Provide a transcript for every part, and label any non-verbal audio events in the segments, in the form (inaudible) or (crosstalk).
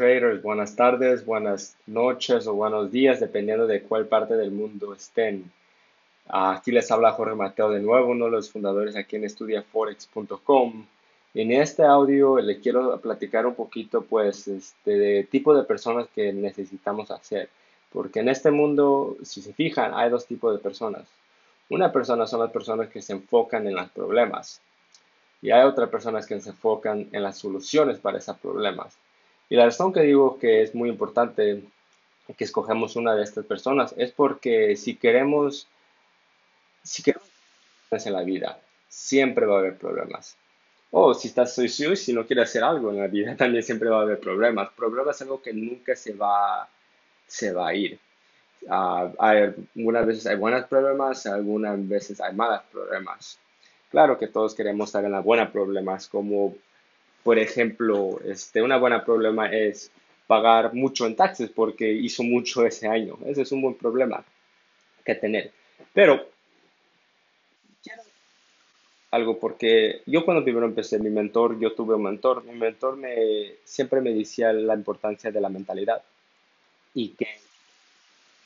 traders, buenas tardes, buenas noches o buenos días, dependiendo de cuál parte del mundo estén. Aquí les habla Jorge Mateo de nuevo, uno de los fundadores aquí en estudiaforex.com. En este audio le quiero platicar un poquito, pues, este, de tipo de personas que necesitamos hacer. Porque en este mundo, si se fijan, hay dos tipos de personas. Una persona son las personas que se enfocan en los problemas. Y hay otras personas que se enfocan en las soluciones para esos problemas. Y la razón que digo que es muy importante que escogemos una de estas personas es porque si queremos, si queremos en la vida, siempre va a haber problemas. O si estás sucio y si no quieres hacer algo en la vida, (laughs) también siempre va a haber problemas. Problemas es algo que nunca se va, se va a ir. Uh, hay, algunas veces hay buenos problemas, algunas veces hay malos problemas. Claro que todos queremos estar en la buena problemas, como por ejemplo, este, una buena problema es pagar mucho en taxes porque hizo mucho ese año. Ese es un buen problema que tener. Pero algo porque yo cuando primero empecé mi mentor, yo tuve un mentor, mi mentor me siempre me decía la importancia de la mentalidad y que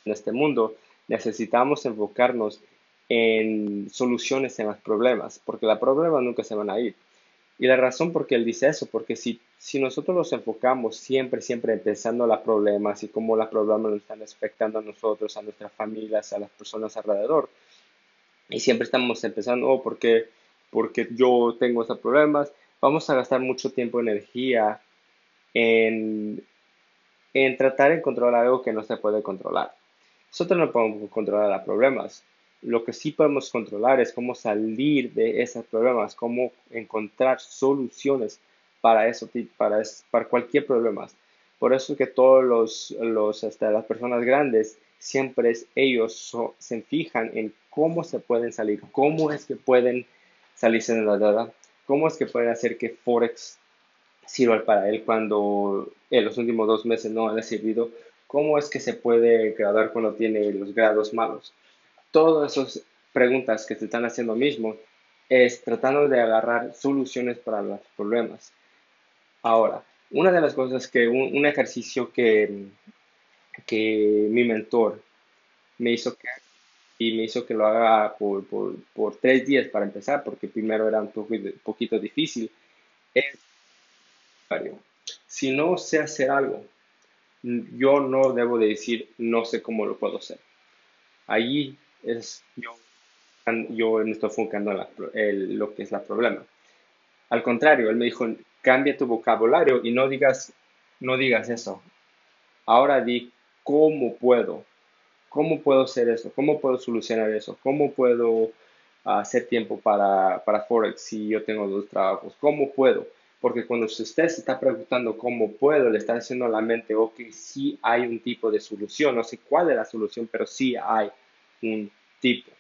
en este mundo necesitamos enfocarnos en soluciones en los problemas, porque los problemas nunca se van a ir. Y la razón por qué él dice eso, porque si, si nosotros nos enfocamos siempre, siempre pensando en los problemas y cómo los problemas nos están afectando a nosotros, a nuestras familias, a las personas alrededor, y siempre estamos empezando, oh, porque, porque yo tengo esos problemas, vamos a gastar mucho tiempo energía en, en tratar de controlar algo que no se puede controlar. Nosotros no podemos controlar los problemas, lo que sí podemos controlar es cómo salir de esos problemas, cómo encontrar soluciones para eso, para, para cualquier problema. Por eso que todos los, hasta las personas grandes, siempre ellos se fijan en cómo se pueden salir, cómo es que pueden salirse de la deuda, cómo es que pueden hacer que Forex sirva para él cuando en los últimos dos meses no ha servido, cómo es que se puede graduar cuando tiene los grados malos todas esas preguntas que se están haciendo mismo es tratando de agarrar soluciones para los problemas. Ahora, una de las cosas que un, ejercicio que, que mi mentor me hizo que y me hizo que lo haga por, por, por tres días para empezar, porque primero era un poquito difícil, es, si no sé hacer algo, yo no debo de decir no sé cómo lo puedo hacer. Allí es yo, yo estoy enfocando en lo que es la problema. Al contrario, él me dijo, cambia tu vocabulario y no digas, no digas eso. Ahora di, ¿cómo puedo? ¿Cómo puedo hacer eso? ¿Cómo puedo solucionar eso? ¿Cómo puedo hacer tiempo para, para Forex si yo tengo dos trabajos? ¿Cómo puedo? Porque cuando usted se está preguntando cómo puedo, le está diciendo a la mente, ok, sí hay un tipo de solución, no sé cuál es la solución, pero sí hay un tipo.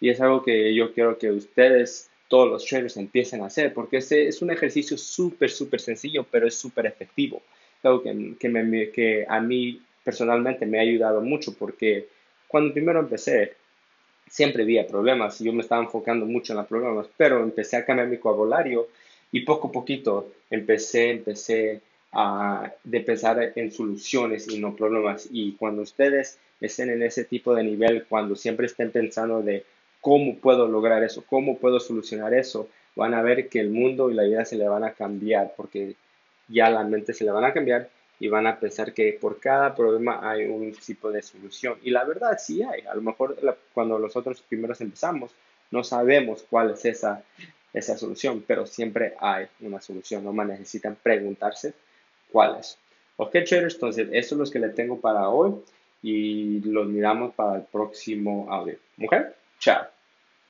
Y es algo que yo quiero que ustedes, todos los traders, empiecen a hacer, porque ese es un ejercicio súper, súper sencillo, pero es súper efectivo. Algo que, que, me, que a mí personalmente me ha ayudado mucho, porque cuando primero empecé, siempre había problemas y yo me estaba enfocando mucho en los problemas, pero empecé a cambiar mi vocabulario y poco a poquito empecé, empecé a de pensar en soluciones y no problemas. Y cuando ustedes estén en ese tipo de nivel, cuando siempre estén pensando de cómo puedo lograr eso, cómo puedo solucionar eso, van a ver que el mundo y la vida se le van a cambiar porque ya la mente se le van a cambiar y van a pensar que por cada problema hay un tipo de solución. Y la verdad sí hay. A lo mejor cuando nosotros primeros empezamos, no sabemos cuál es esa, esa solución, pero siempre hay una solución. No más necesitan preguntarse cuáles. Ok, traders, entonces eso es lo que le tengo para hoy y los miramos para el próximo audio. ¿Ok? Chao.